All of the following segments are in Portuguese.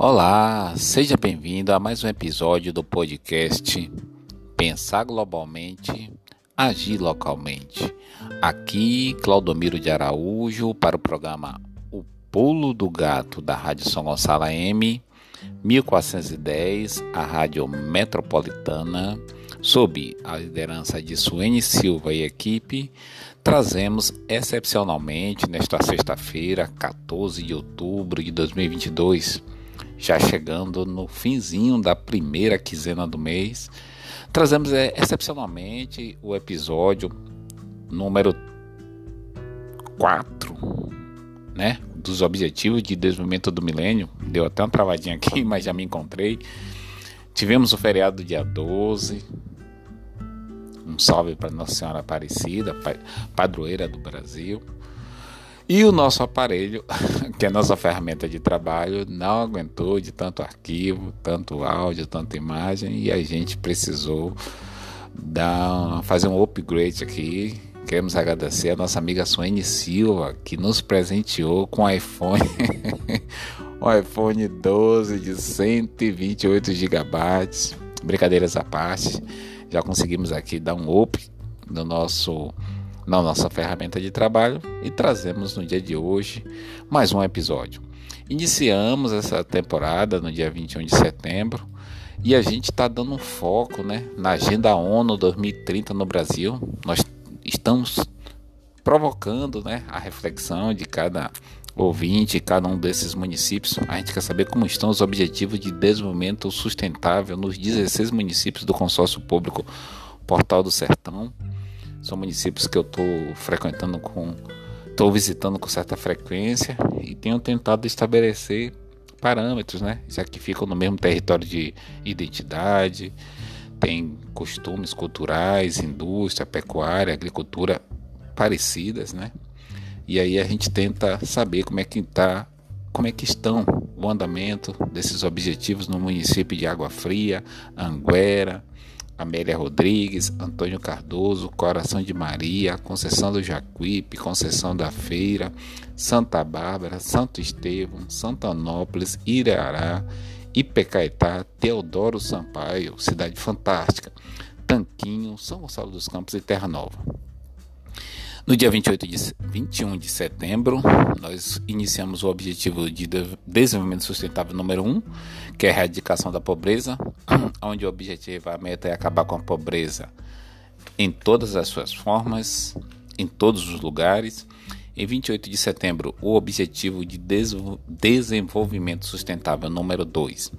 Olá, seja bem-vindo a mais um episódio do podcast Pensar Globalmente, Agir Localmente. Aqui, Claudomiro de Araújo, para o programa O Pulo do Gato da Rádio São Gonçalo M, 1410, a Rádio Metropolitana, sob a liderança de Suene Silva e equipe, trazemos excepcionalmente nesta sexta-feira, 14 de outubro de 2022 já chegando no finzinho da primeira quinzena do mês, trazemos é, excepcionalmente o episódio número 4, né, dos Objetivos de Desenvolvimento do Milênio. Deu até uma travadinha aqui, mas já me encontrei. Tivemos o feriado do dia 12. Um salve para Nossa Senhora Aparecida, padroeira do Brasil. E o nosso aparelho, que é a nossa ferramenta de trabalho, não aguentou de tanto arquivo, tanto áudio, tanta imagem, e a gente precisou dar, fazer um upgrade aqui. Queremos agradecer a nossa amiga Suene Silva, que nos presenteou com o iPhone, um iPhone 12 de 128 GB. Brincadeiras à parte, já conseguimos aqui dar um up no nosso na nossa ferramenta de trabalho e trazemos no dia de hoje mais um episódio. Iniciamos essa temporada no dia 21 de setembro e a gente está dando um foco né, na Agenda ONU 2030 no Brasil. Nós estamos provocando né, a reflexão de cada ouvinte, cada um desses municípios. A gente quer saber como estão os objetivos de desenvolvimento sustentável nos 16 municípios do consórcio público Portal do Sertão. São municípios que eu estou frequentando com, estou visitando com certa frequência e tenho tentado estabelecer parâmetros, né? Já que ficam no mesmo território de identidade, tem costumes culturais, indústria, pecuária, agricultura parecidas, né? E aí a gente tenta saber como é que tá, como é que estão o andamento desses objetivos no município de Água Fria, Anguera, Amélia Rodrigues, Antônio Cardoso, Coração de Maria, Conceição do Jacuípe, Conceição da Feira, Santa Bárbara, Santo Estevão, Santanópolis, Irará, Ipecaetá, Teodoro Sampaio, Cidade Fantástica, Tanquinho, São Gonçalo dos Campos e Terra Nova. No dia 28 de, 21 de setembro, nós iniciamos o Objetivo de Desenvolvimento Sustentável número 1, que é a erradicação da pobreza, onde o objetivo, a meta é acabar com a pobreza em todas as suas formas, em todos os lugares. Em 28 de setembro, o Objetivo de Desenvolvimento Sustentável número 2,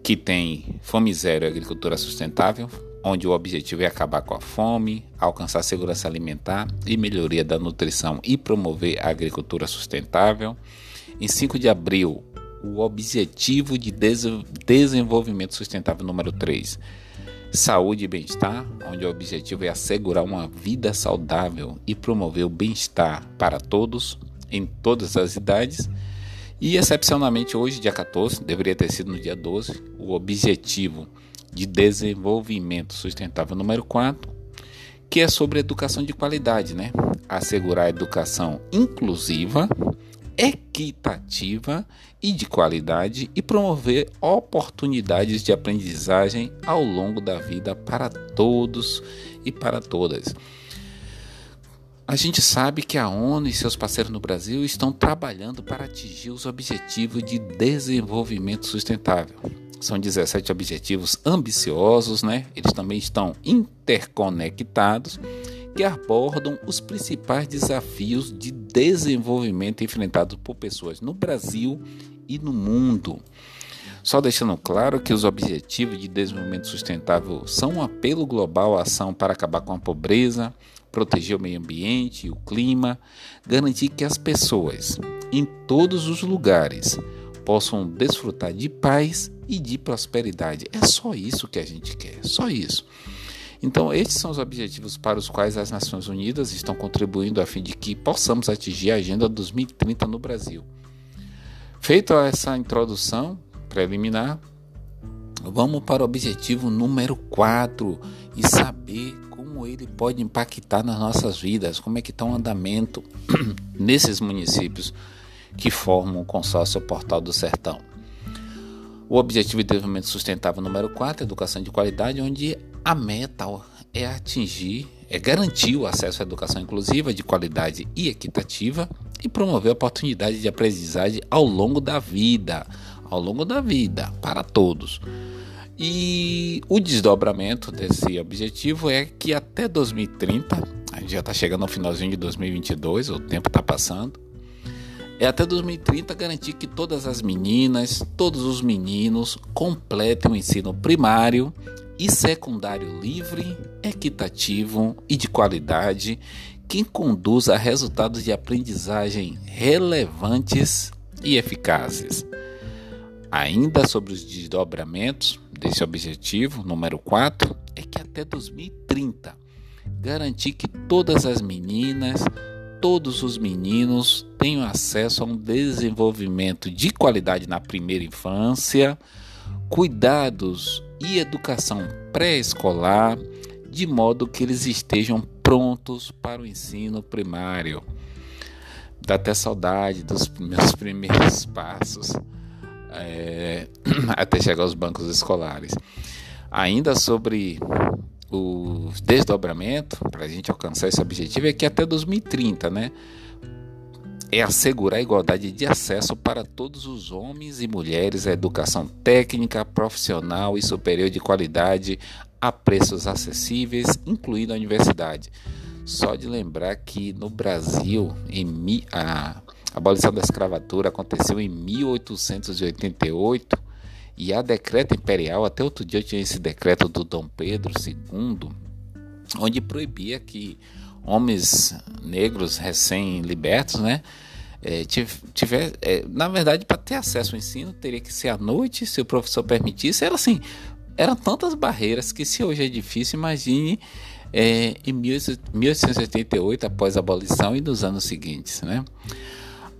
que tem Fome Zero e Agricultura Sustentável, onde o objetivo é acabar com a fome, alcançar segurança alimentar e melhoria da nutrição e promover a agricultura sustentável. Em 5 de abril, o objetivo de desenvolvimento sustentável número 3, saúde e bem-estar, onde o objetivo é assegurar uma vida saudável e promover o bem-estar para todos, em todas as idades. E excepcionalmente hoje, dia 14, deveria ter sido no dia 12, o objetivo de Desenvolvimento Sustentável número 4, que é sobre educação de qualidade, né? Assegurar a educação inclusiva, equitativa e de qualidade e promover oportunidades de aprendizagem ao longo da vida para todos e para todas. A gente sabe que a ONU e seus parceiros no Brasil estão trabalhando para atingir os objetivos de desenvolvimento sustentável. São 17 objetivos ambiciosos, né? Eles também estão interconectados que abordam os principais desafios de desenvolvimento enfrentados por pessoas no Brasil e no mundo. Só deixando claro que os Objetivos de Desenvolvimento Sustentável são um apelo global à ação para acabar com a pobreza, proteger o meio ambiente e o clima, garantir que as pessoas, em todos os lugares, possam desfrutar de paz e de prosperidade. É só isso que a gente quer, só isso. Então, esses são os objetivos para os quais as Nações Unidas estão contribuindo a fim de que possamos atingir a Agenda 2030 no Brasil. Feita essa introdução preliminar, vamos para o objetivo número 4 e saber como ele pode impactar nas nossas vidas, como é que está o andamento nesses municípios que formam o consórcio Portal do Sertão. O Objetivo de Desenvolvimento Sustentável número 4, Educação de Qualidade, onde a meta é atingir, é garantir o acesso à educação inclusiva, de qualidade e equitativa e promover a oportunidade de aprendizagem ao longo da vida, ao longo da vida, para todos. E o desdobramento desse objetivo é que até 2030, a gente já está chegando ao finalzinho de 2022, o tempo está passando, é até 2030 garantir que todas as meninas, todos os meninos completem o ensino primário e secundário livre, equitativo e de qualidade, que conduza a resultados de aprendizagem relevantes e eficazes. Ainda sobre os desdobramentos desse objetivo, número 4, é que até 2030 garantir que todas as meninas, todos os meninos tenham acesso a um desenvolvimento de qualidade na primeira infância, cuidados e educação pré-escolar, de modo que eles estejam prontos para o ensino primário. Dá até saudade dos meus primeiros passos é, até chegar aos bancos escolares. Ainda sobre o desdobramento para a gente alcançar esse objetivo é que até 2030, né? É assegurar a igualdade de acesso para todos os homens e mulheres à educação técnica, profissional e superior de qualidade a preços acessíveis, incluindo a universidade. Só de lembrar que no Brasil, em, a abolição da escravatura aconteceu em 1888 e a decreto imperial, até outro dia eu tinha esse decreto do Dom Pedro II, onde proibia que homens negros recém-libertos, né, é, tiver, é, na verdade, para ter acesso ao ensino, teria que ser à noite, se o professor permitisse. Era assim, eram tantas barreiras que se hoje é difícil, imagine é, em 1888, após a abolição e nos anos seguintes, né?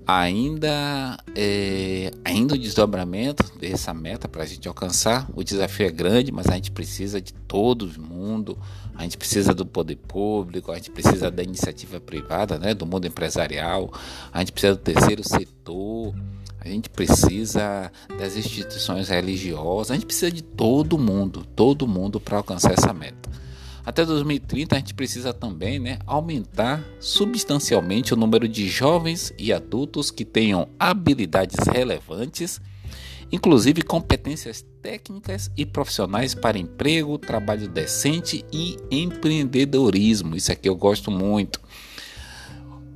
Ainda é, ainda o desdobramento dessa meta para a gente alcançar. O desafio é grande mas a gente precisa de todo mundo. A gente precisa do poder público a gente precisa da iniciativa privada né do mundo empresarial. A gente precisa do terceiro setor. A gente precisa das instituições religiosas. A gente precisa de todo mundo todo mundo para alcançar essa meta até 2030 a gente precisa também né, aumentar substancialmente o número de jovens e adultos que tenham habilidades relevantes, inclusive competências técnicas e profissionais para emprego, trabalho decente e empreendedorismo. Isso aqui eu gosto muito.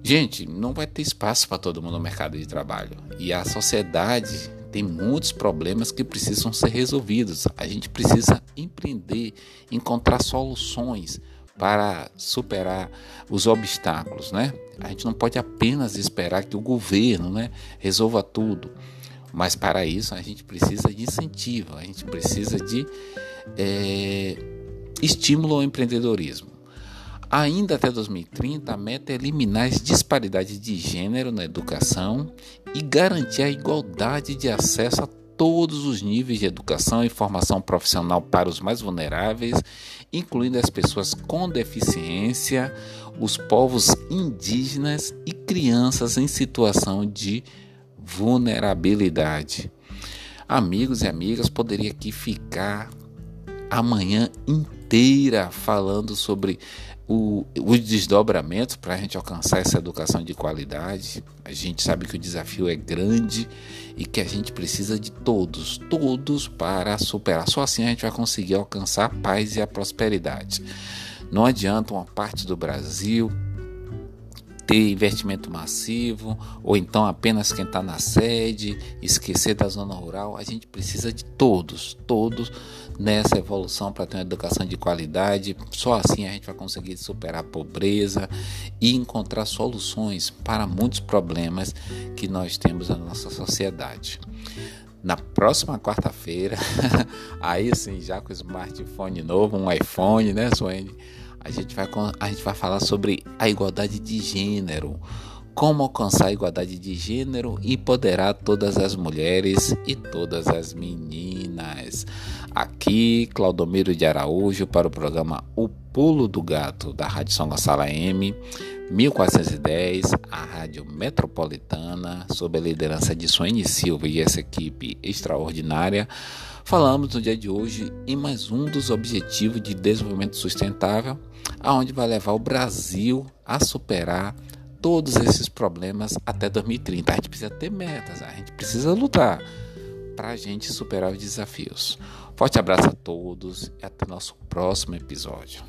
Gente, não vai ter espaço para todo mundo no mercado de trabalho. E a sociedade tem muitos problemas que precisam ser resolvidos. A gente precisa empreender, encontrar soluções para superar os obstáculos, né? A gente não pode apenas esperar que o governo, né, resolva tudo. Mas para isso a gente precisa de incentivo, a gente precisa de é, estímulo ao empreendedorismo. Ainda até 2030, a meta é eliminar as disparidades de gênero na educação e garantir a igualdade de acesso a todos os níveis de educação e formação profissional para os mais vulneráveis, incluindo as pessoas com deficiência, os povos indígenas e crianças em situação de vulnerabilidade. Amigos e amigas, poderia aqui ficar amanhã inteira falando sobre o, os desdobramentos para a gente alcançar essa educação de qualidade. A gente sabe que o desafio é grande e que a gente precisa de todos, todos para superar. Só assim a gente vai conseguir alcançar a paz e a prosperidade. Não adianta uma parte do Brasil ter investimento massivo, ou então apenas quem está na sede, esquecer da zona rural. A gente precisa de todos, todos nessa evolução para ter uma educação de qualidade. Só assim a gente vai conseguir superar a pobreza e encontrar soluções para muitos problemas que nós temos na nossa sociedade. Na próxima quarta-feira, aí sim, já com o smartphone novo, um iPhone, né, Suene? A gente vai, a gente vai falar sobre a igualdade de gênero. Como alcançar a igualdade de gênero e empoderar todas as mulheres e todas as meninas. Aqui, Claudomiro de Araújo para o programa O Pulo do Gato, da Rádio São Gonçalo M, 1410, a Rádio Metropolitana, sob a liderança de Suene Silva e essa equipe extraordinária. Falamos no dia de hoje em mais um dos Objetivos de Desenvolvimento Sustentável, aonde vai levar o Brasil a superar todos esses problemas até 2030. A gente precisa ter metas, a gente precisa lutar para a gente superar os desafios. Forte abraço a todos e até nosso próximo episódio.